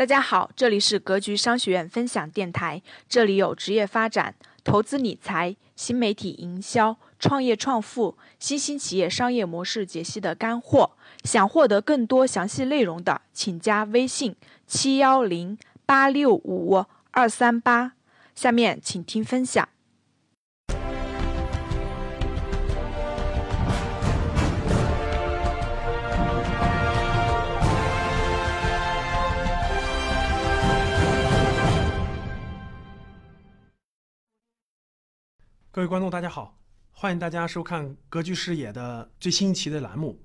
大家好，这里是格局商学院分享电台，这里有职业发展、投资理财、新媒体营销、创业创富、新兴企业商业模式解析的干货。想获得更多详细内容的，请加微信七幺零八六五二三八。下面请听分享。各位观众，大家好，欢迎大家收看格局视野的最新一期的栏目。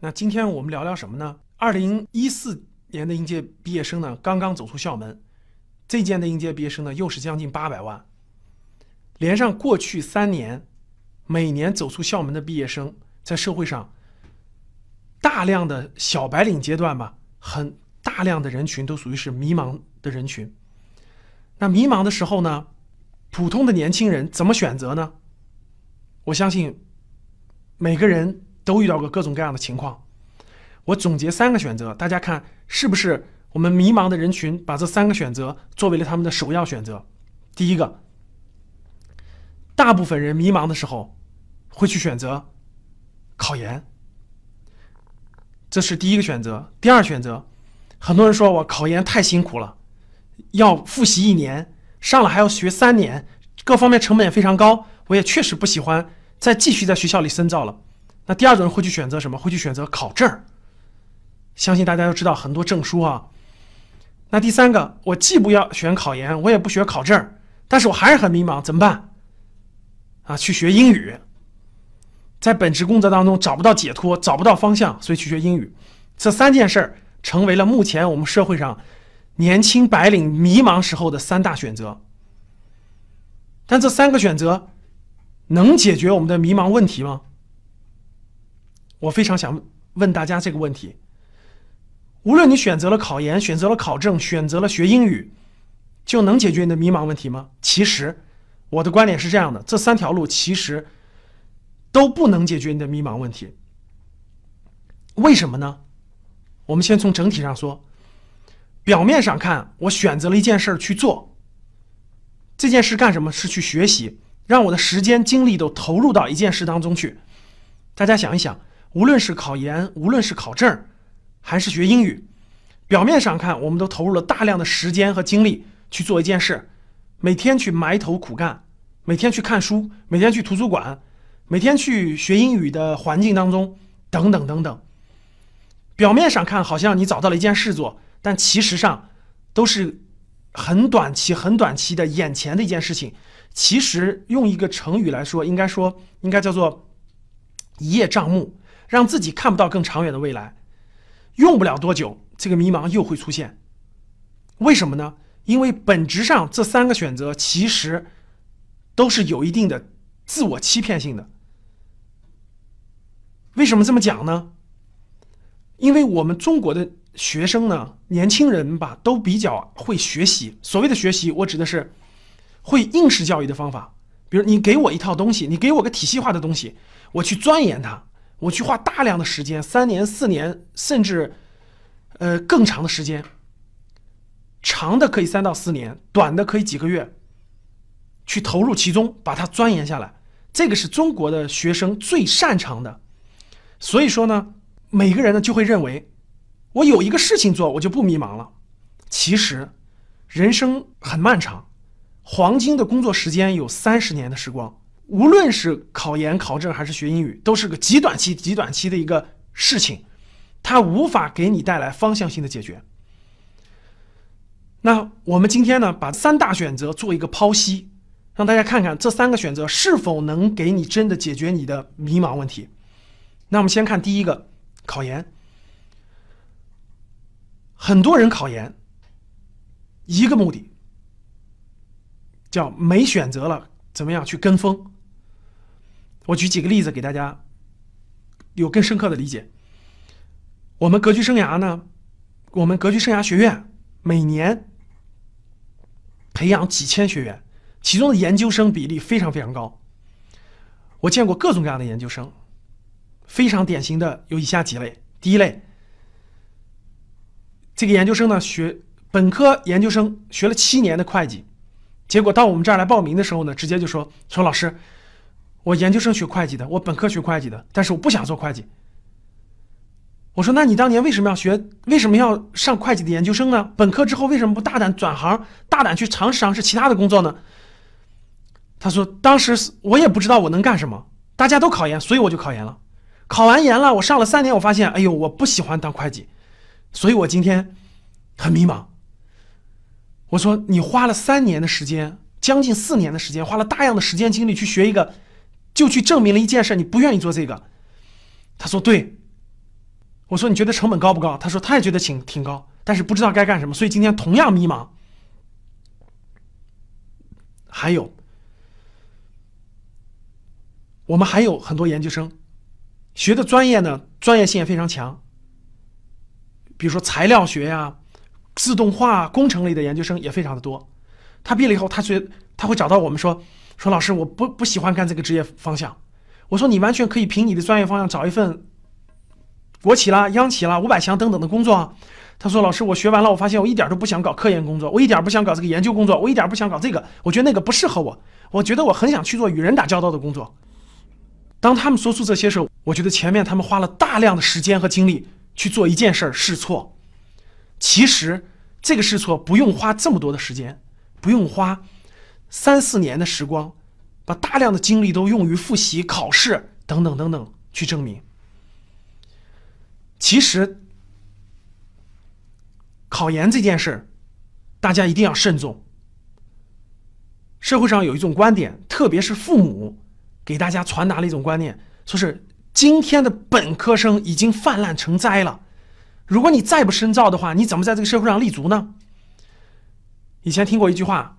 那今天我们聊聊什么呢？二零一四年的应届毕业生呢，刚刚走出校门，这届的应届毕业生呢，又是将近八百万。连上过去三年，每年走出校门的毕业生，在社会上大量的小白领阶段吧，很大量的人群都属于是迷茫的人群。那迷茫的时候呢？普通的年轻人怎么选择呢？我相信每个人都遇到过各种各样的情况。我总结三个选择，大家看是不是我们迷茫的人群把这三个选择作为了他们的首要选择？第一个，大部分人迷茫的时候会去选择考研，这是第一个选择。第二选择，很多人说我考研太辛苦了，要复习一年。上了还要学三年，各方面成本也非常高。我也确实不喜欢再继续在学校里深造了。那第二种人会去选择什么？会去选择考证相信大家都知道很多证书啊。那第三个，我既不要选考研，我也不学考证但是我还是很迷茫，怎么办？啊，去学英语，在本职工作当中找不到解脱，找不到方向，所以去学英语。这三件事儿成为了目前我们社会上。年轻白领迷茫时候的三大选择，但这三个选择能解决我们的迷茫问题吗？我非常想问大家这个问题。无论你选择了考研，选择了考证，选择了学英语，就能解决你的迷茫问题吗？其实，我的观点是这样的：这三条路其实都不能解决你的迷茫问题。为什么呢？我们先从整体上说。表面上看，我选择了一件事去做。这件事干什么？是去学习，让我的时间精力都投入到一件事当中去。大家想一想，无论是考研，无论是考证，还是学英语，表面上看，我们都投入了大量的时间和精力去做一件事，每天去埋头苦干，每天去看书，每天去图书馆，每天去学英语的环境当中，等等等等。表面上看，好像你找到了一件事做。但其实上，都是很短期、很短期的眼前的一件事情。其实用一个成语来说，应该说应该叫做一叶障目，让自己看不到更长远的未来。用不了多久，这个迷茫又会出现。为什么呢？因为本质上这三个选择其实都是有一定的自我欺骗性的。为什么这么讲呢？因为我们中国的。学生呢，年轻人吧，都比较会学习。所谓的学习，我指的是会应试教育的方法。比如你给我一套东西，你给我个体系化的东西，我去钻研它，我去花大量的时间，三年、四年，甚至呃更长的时间，长的可以三到四年，短的可以几个月，去投入其中，把它钻研下来。这个是中国的学生最擅长的。所以说呢，每个人呢就会认为。我有一个事情做，我就不迷茫了。其实，人生很漫长，黄金的工作时间有三十年的时光。无论是考研、考证还是学英语，都是个极短期、极短期的一个事情，它无法给你带来方向性的解决。那我们今天呢，把三大选择做一个剖析，让大家看看这三个选择是否能给你真的解决你的迷茫问题。那我们先看第一个，考研。很多人考研，一个目的叫没选择了，怎么样去跟风？我举几个例子给大家有更深刻的理解。我们格局生涯呢，我们格局生涯学院每年培养几千学员，其中的研究生比例非常非常高。我见过各种各样的研究生，非常典型的有以下几类：第一类。这个研究生呢，学本科研究生学了七年的会计，结果到我们这儿来报名的时候呢，直接就说说老师，我研究生学会计的，我本科学会计的，但是我不想做会计。我说那你当年为什么要学，为什么要上会计的研究生呢？本科之后为什么不大胆转行，大胆去尝试尝试其他的工作呢？他说当时我也不知道我能干什么，大家都考研，所以我就考研了。考完研了，我上了三年，我发现，哎呦，我不喜欢当会计，所以我今天很迷茫。我说你花了三年的时间，将近四年的时间，花了大量的时间精力去学一个，就去证明了一件事，你不愿意做这个。他说对。我说你觉得成本高不高？他说他也觉得挺挺高，但是不知道该干什么，所以今天同样迷茫。还有，我们还有很多研究生，学的专业呢，专业性也非常强。比如说材料学呀、自动化、工程类的研究生也非常的多。他毕业了以后，他觉他会找到我们说说老师，我不不喜欢干这个职业方向。我说你完全可以凭你的专业方向找一份。国企啦、央企啦、五百强等等的工作啊，他说：“老师，我学完了，我发现我一点都不想搞科研工作，我一点不想搞这个研究工作，我一点不想搞这个，我觉得那个不适合我。我觉得我很想去做与人打交道的工作。”当他们说出这些时候，我觉得前面他们花了大量的时间和精力去做一件事儿试错。其实这个试错不用花这么多的时间，不用花三四年的时光，把大量的精力都用于复习、考试等等等等去证明。其实，考研这件事儿大家一定要慎重。社会上有一种观点，特别是父母给大家传达了一种观念，说是今天的本科生已经泛滥成灾了，如果你再不深造的话，你怎么在这个社会上立足呢？以前听过一句话，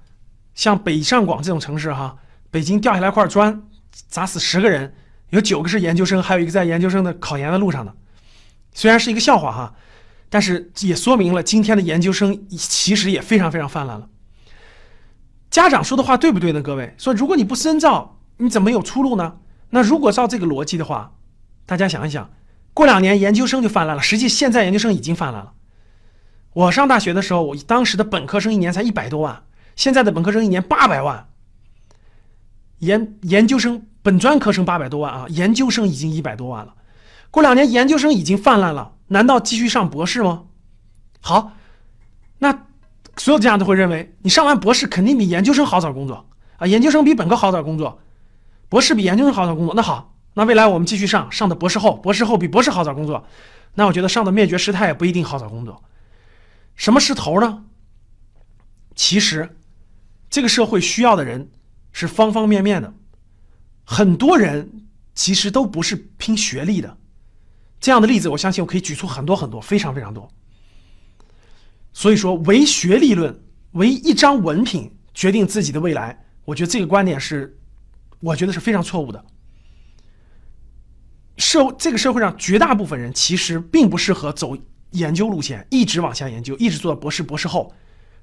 像北上广这种城市，哈，北京掉下来块砖砸死十个人，有九个是研究生，还有一个在研究生的考研的路上呢。虽然是一个笑话哈，但是也说明了今天的研究生其实也非常非常泛滥了。家长说的话对不对呢？各位说，如果你不深造，你怎么有出路呢？那如果照这个逻辑的话，大家想一想，过两年研究生就泛滥了。实际现在研究生已经泛滥了。我上大学的时候，我当时的本科生一年才一百多万，现在的本科生一年八百万。研研究生本专科生八百多万啊，研究生已经一百多万了。过两年研究生已经泛滥了，难道继续上博士吗？好，那所有家长都会认为，你上完博士肯定比研究生好找工作啊，研究生比本科好找工作，博士比研究生好找工作。那好，那未来我们继续上，上的博士后，博士后比博士好找工作，那我觉得上的灭绝师太也不一定好找工作。什么是头呢？其实，这个社会需要的人是方方面面的，很多人其实都不是拼学历的。这样的例子，我相信我可以举出很多很多，非常非常多。所以说，唯学历论，唯一张文凭决定自己的未来，我觉得这个观点是，我觉得是非常错误的。社这个社会上绝大部分人其实并不适合走研究路线，一直往下研究，一直做到博士、博士后，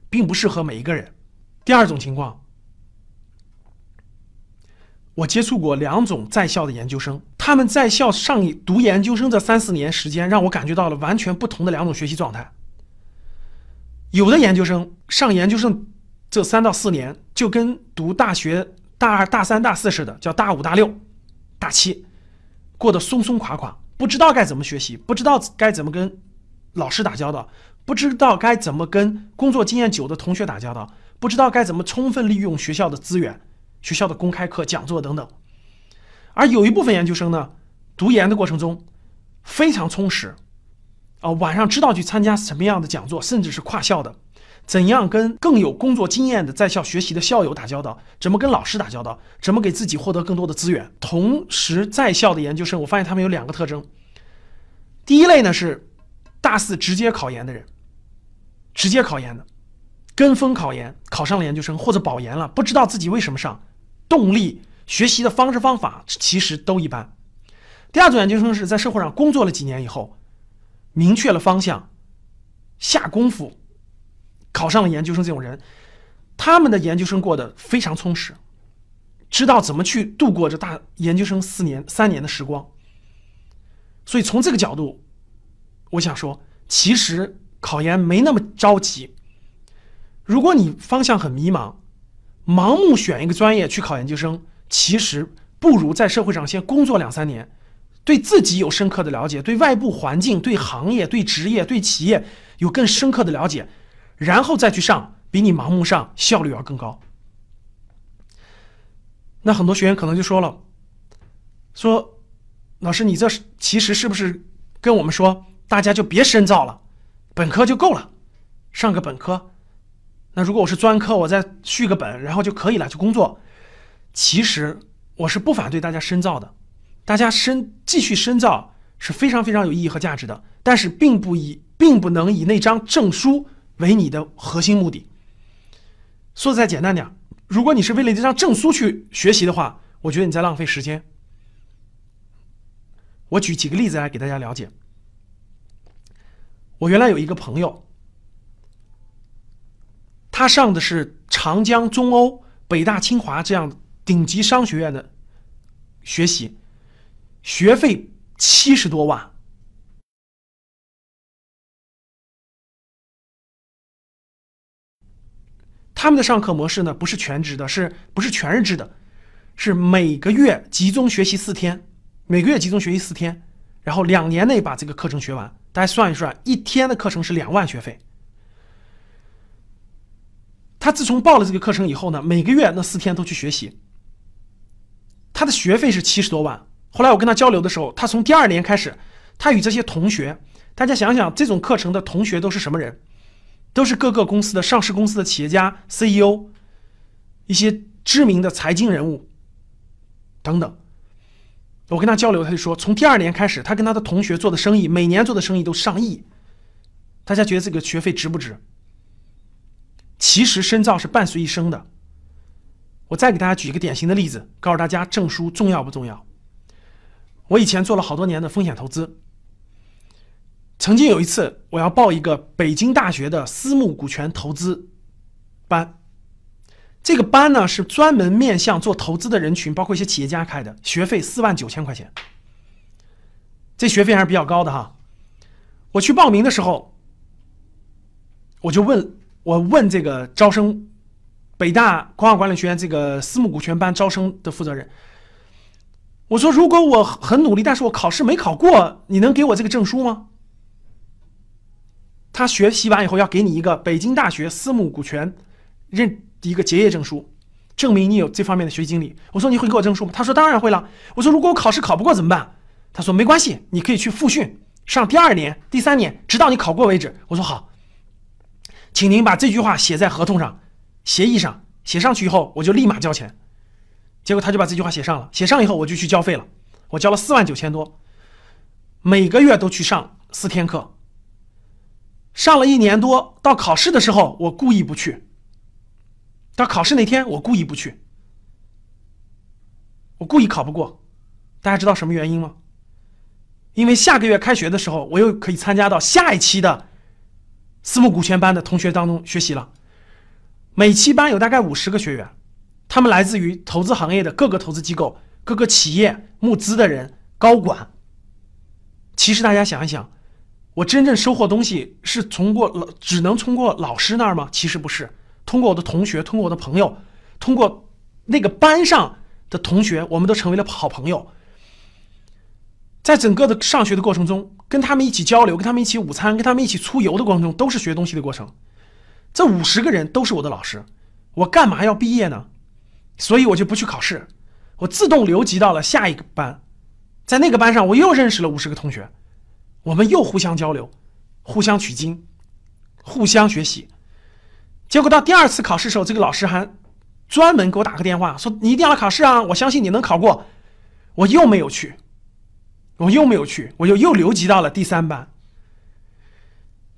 并不适合每一个人。第二种情况。我接触过两种在校的研究生，他们在校上读研究生这三四年时间，让我感觉到了完全不同的两种学习状态。有的研究生上研究生这三到四年，就跟读大学大二、大三、大四似的，叫大五、大六、大七，过得松松垮垮，不知道该怎么学习，不知道该怎么跟老师打交道，不知道该怎么跟工作经验久的同学打交道，不知道该怎么充分利用学校的资源。学校的公开课、讲座等等，而有一部分研究生呢，读研的过程中非常充实，啊，晚上知道去参加什么样的讲座，甚至是跨校的，怎样跟更有工作经验的在校学习的校友打交道，怎么跟老师打交道，怎么给自己获得更多的资源。同时，在校的研究生，我发现他们有两个特征：第一类呢是大四直接考研的人，直接考研的，跟风考研，考上了研究生或者保研了，不知道自己为什么上。动力、学习的方式方法其实都一般。第二种研究生是在社会上工作了几年以后，明确了方向，下功夫，考上了研究生。这种人，他们的研究生过得非常充实，知道怎么去度过这大研究生四年、三年的时光。所以从这个角度，我想说，其实考研没那么着急，如果你方向很迷茫，盲目选一个专业去考研究生，其实不如在社会上先工作两三年，对自己有深刻的了解，对外部环境、对行业、对职业、对企业有更深刻的了解，然后再去上，比你盲目上效率要更高。那很多学员可能就说了，说老师，你这其实是不是跟我们说，大家就别深造了，本科就够了，上个本科。那如果我是专科，我再续个本，然后就可以了，就工作。其实我是不反对大家深造的，大家深继续深造是非常非常有意义和价值的。但是并不以，并不能以那张证书为你的核心目的。说的再简单点，如果你是为了这张证书去学习的话，我觉得你在浪费时间。我举几个例子来给大家了解。我原来有一个朋友。他上的是长江中欧、北大、清华这样顶级商学院的学习，学费七十多万。他们的上课模式呢，不是全职的，是不是全日制的？是每个月集中学习四天，每个月集中学习四天，然后两年内把这个课程学完。大家算一算，一天的课程是两万学费。他自从报了这个课程以后呢，每个月那四天都去学习。他的学费是七十多万。后来我跟他交流的时候，他从第二年开始，他与这些同学，大家想想，这种课程的同学都是什么人？都是各个公司的上市公司的企业家、CEO，一些知名的财经人物等等。我跟他交流，他就说，从第二年开始，他跟他的同学做的生意，每年做的生意都上亿。大家觉得这个学费值不值？其实深造是伴随一生的。我再给大家举一个典型的例子，告诉大家证书重要不重要。我以前做了好多年的风险投资，曾经有一次我要报一个北京大学的私募股权投资班，这个班呢是专门面向做投资的人群，包括一些企业家开的，学费四万九千块钱，这学费还是比较高的哈。我去报名的时候，我就问。我问这个招生，北大光华管理学院这个私募股权班招生的负责人，我说：“如果我很努力，但是我考试没考过，你能给我这个证书吗？”他学习完以后要给你一个北京大学私募股权认一个结业证书，证明你有这方面的学习经历。我说：“你会给我证书吗？”他说：“当然会了。”我说：“如果我考试考不过怎么办？”他说：“没关系，你可以去复训，上第二年、第三年，直到你考过为止。”我说：“好。”请您把这句话写在合同上、协议上，写上去以后，我就立马交钱。结果他就把这句话写上了，写上以后我就去交费了，我交了四万九千多，每个月都去上四天课。上了一年多，到考试的时候我故意不去。到考试那天我故意不去，我故意考不过。大家知道什么原因吗？因为下个月开学的时候，我又可以参加到下一期的。私募股权班的同学当中学习了，每期班有大概五十个学员，他们来自于投资行业的各个投资机构、各个企业募资的人、高管。其实大家想一想，我真正收获东西是通过老，只能通过老师那儿吗？其实不是，通过我的同学，通过我的朋友，通过那个班上的同学，我们都成为了好朋友。在整个的上学的过程中，跟他们一起交流，跟他们一起午餐，跟他们一起出游的过程中，都是学东西的过程。这五十个人都是我的老师，我干嘛要毕业呢？所以我就不去考试，我自动留级到了下一个班，在那个班上，我又认识了五十个同学，我们又互相交流，互相取经，互相学习。结果到第二次考试的时候，这个老师还专门给我打个电话，说你一定要考试啊，我相信你能考过。我又没有去。我又没有去，我又又留级到了第三班。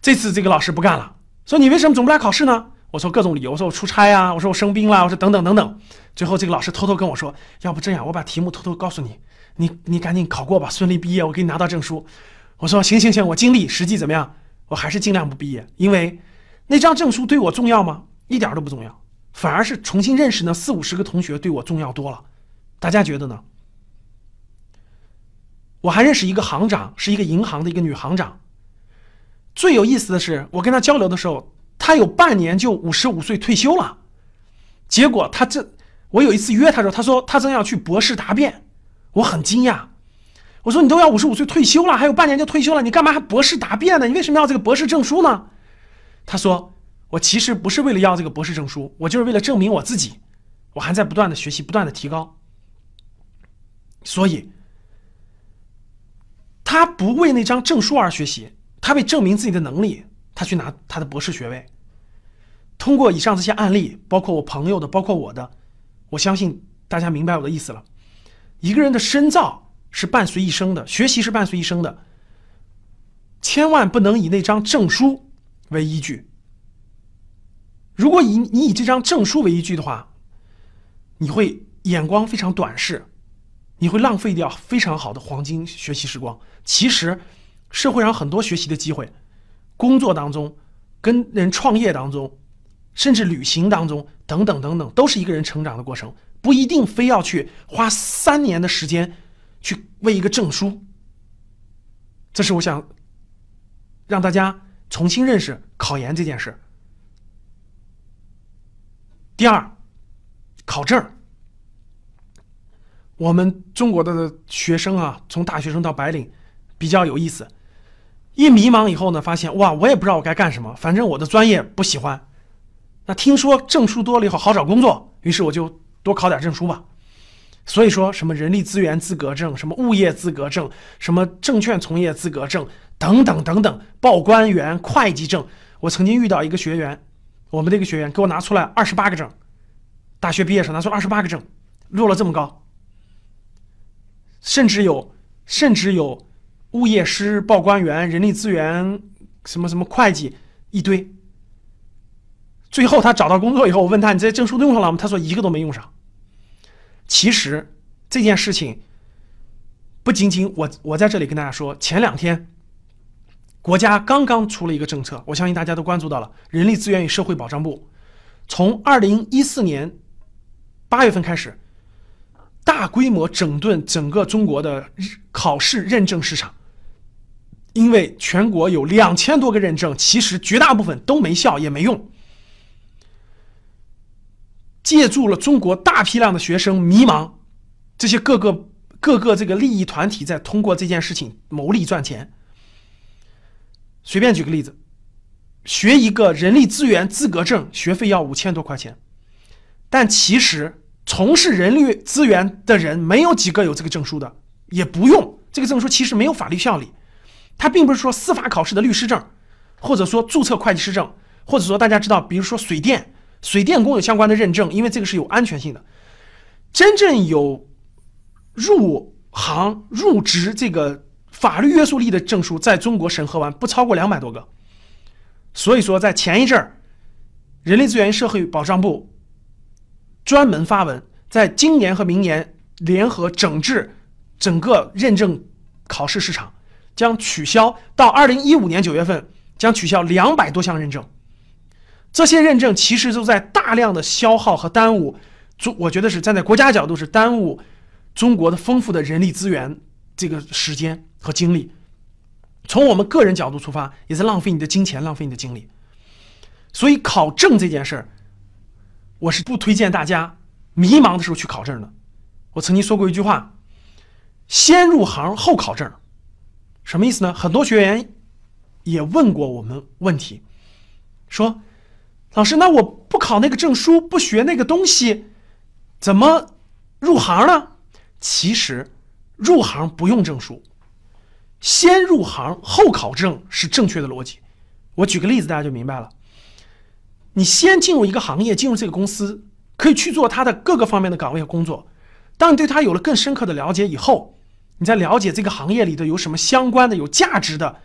这次这个老师不干了，说你为什么总不来考试呢？我说各种理由，我说我出差啊，我说我生病了，我说等等等等。最后这个老师偷偷跟我说，要不这样，我把题目偷偷告诉你，你你赶紧考过吧，顺利毕业，我给你拿到证书。我说行行行，我尽力，实际怎么样？我还是尽量不毕业，因为那张证书对我重要吗？一点都不重要，反而是重新认识那四五十个同学对我重要多了。大家觉得呢？我还认识一个行长，是一个银行的一个女行长。最有意思的是，我跟她交流的时候，她他有半年就五十五岁退休了。结果他这，我有一次约他说，他说他正要去博士答辩，我很惊讶。我说你都要五十五岁退休了，还有半年就退休了，你干嘛还博士答辩呢？你为什么要这个博士证书呢？他说我其实不是为了要这个博士证书，我就是为了证明我自己，我还在不断的学习，不断的提高。所以，他不为那张证书而学习，他为证明自己的能力，他去拿他的博士学位。通过以上这些案例，包括我朋友的，包括我的，我相信大家明白我的意思了。一个人的深造是伴随一生的，学习是伴随一生的，千万不能以那张证书为依据。如果以你以这张证书为依据的话，你会眼光非常短视，你会浪费掉非常好的黄金学习时光。其实，社会上很多学习的机会，工作当中，跟人创业当中。甚至旅行当中，等等等等，都是一个人成长的过程，不一定非要去花三年的时间去为一个证书。这是我想让大家重新认识考研这件事。第二，考证我们中国的学生啊，从大学生到白领，比较有意思。一迷茫以后呢，发现哇，我也不知道我该干什么，反正我的专业不喜欢。那听说证书多了以后好找工作，于是我就多考点证书吧。所以说什么人力资源资格证、什么物业资格证、什么证券从业资格证等等等等，报关员、会计证。我曾经遇到一个学员，我们这个学员给我拿出来二十八个证，大学毕业时拿出二十八个证，落了这么高。甚至有，甚至有物业师、报关员、人力资源、什么什么会计一堆。最后他找到工作以后，我问他：“你这些证书都用上了吗？”他说：“一个都没用上。”其实这件事情不仅仅我我在这里跟大家说，前两天国家刚刚出了一个政策，我相信大家都关注到了。人力资源与社会保障部从二零一四年八月份开始，大规模整顿整个中国的考试认证市场，因为全国有两千多个认证，其实绝大部分都没效也没用。借助了中国大批量的学生迷茫，这些各个各个这个利益团体在通过这件事情牟利赚钱。随便举个例子，学一个人力资源资格证，学费要五千多块钱，但其实从事人力资源的人没有几个有这个证书的，也不用这个证书，其实没有法律效力。它并不是说司法考试的律师证，或者说注册会计师证，或者说大家知道，比如说水电。水电工有相关的认证，因为这个是有安全性的。真正有入行入职这个法律约束力的证书，在中国审核完不超过两百多个。所以说，在前一阵儿，人力资源社会保障部专门发文，在今年和明年联合整治整个认证考试市场，将取消到二零一五年九月份将取消两百多项认证。这些认证其实都在大量的消耗和耽误，中我觉得是站在国家角度是耽误中国的丰富的人力资源这个时间和精力，从我们个人角度出发，也在浪费你的金钱，浪费你的精力。所以考证这件事儿，我是不推荐大家迷茫的时候去考证的。我曾经说过一句话：先入行后考证，什么意思呢？很多学员也问过我们问题，说。老师，那我不考那个证书，不学那个东西，怎么入行呢？其实，入行不用证书，先入行后考证是正确的逻辑。我举个例子，大家就明白了。你先进入一个行业，进入这个公司，可以去做它的各个方面的岗位和工作。当你对它有了更深刻的了解以后，你再了解这个行业里头有什么相关的、有价值的、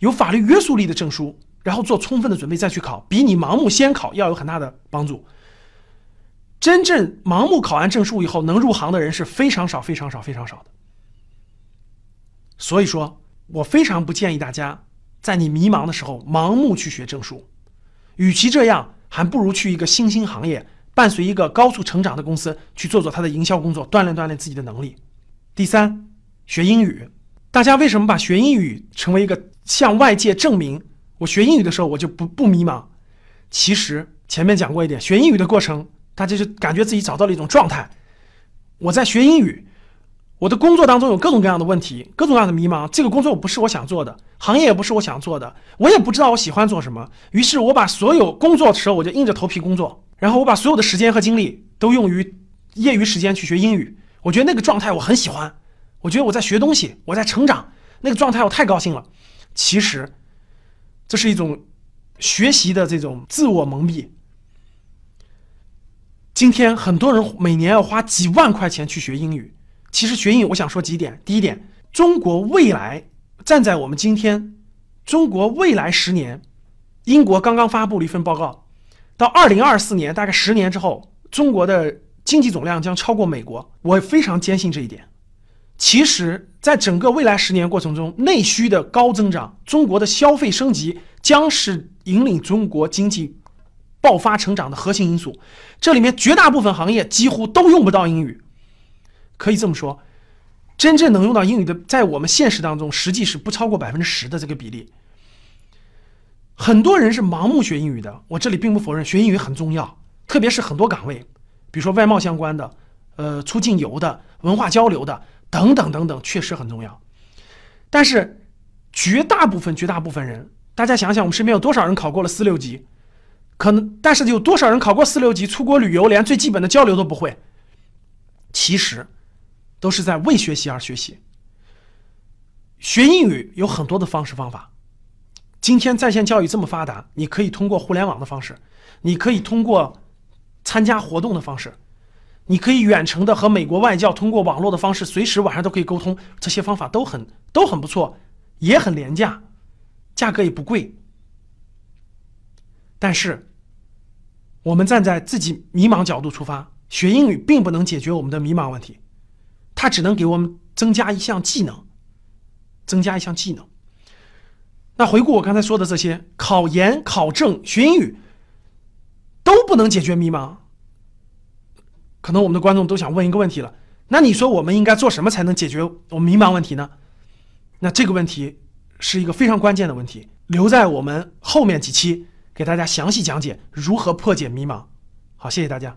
有法律约束力的证书。然后做充分的准备再去考，比你盲目先考要有很大的帮助。真正盲目考完证书以后能入行的人是非常少、非常少、非常少的。所以说我非常不建议大家在你迷茫的时候盲目去学证书，与其这样，还不如去一个新兴行业，伴随一个高速成长的公司去做做他的营销工作，锻炼锻炼自己的能力。第三，学英语，大家为什么把学英语成为一个向外界证明？我学英语的时候我就不不迷茫。其实前面讲过一点，学英语的过程，大家就感觉自己找到了一种状态。我在学英语，我的工作当中有各种各样的问题，各种各样的迷茫。这个工作不是我想做的，行业也不是我想做的，我也不知道我喜欢做什么。于是我把所有工作的时候我就硬着头皮工作，然后我把所有的时间和精力都用于业余时间去学英语。我觉得那个状态我很喜欢，我觉得我在学东西，我在成长，那个状态我太高兴了。其实，这是一种。学习的这种自我蒙蔽。今天很多人每年要花几万块钱去学英语。其实学英语，我想说几点。第一点，中国未来站在我们今天，中国未来十年，英国刚刚发布了一份报告，到二零二四年，大概十年之后，中国的经济总量将超过美国。我非常坚信这一点。其实，在整个未来十年过程中，内需的高增长，中国的消费升级将是引领中国经济爆发成长的核心因素。这里面绝大部分行业几乎都用不到英语，可以这么说，真正能用到英语的，在我们现实当中，实际是不超过百分之十的这个比例。很多人是盲目学英语的，我这里并不否认学英语很重要，特别是很多岗位，比如说外贸相关的，呃，出境游的，文化交流的。等等等等，确实很重要。但是，绝大部分、绝大部分人，大家想想，我们身边有多少人考过了四六级？可能，但是有多少人考过四六级，出国旅游连最基本的交流都不会？其实，都是在为学习而学习。学英语有很多的方式方法。今天在线教育这么发达，你可以通过互联网的方式，你可以通过参加活动的方式。你可以远程的和美国外教通过网络的方式，随时晚上都可以沟通。这些方法都很都很不错，也很廉价，价格也不贵。但是，我们站在自己迷茫角度出发，学英语并不能解决我们的迷茫问题，它只能给我们增加一项技能，增加一项技能。那回顾我刚才说的这些，考研、考证、学英语，都不能解决迷茫。可能我们的观众都想问一个问题了，那你说我们应该做什么才能解决我们迷茫问题呢？那这个问题是一个非常关键的问题，留在我们后面几期给大家详细讲解如何破解迷茫。好，谢谢大家。